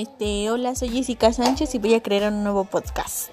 Este, hola, soy Jessica Sánchez y voy a crear un nuevo podcast.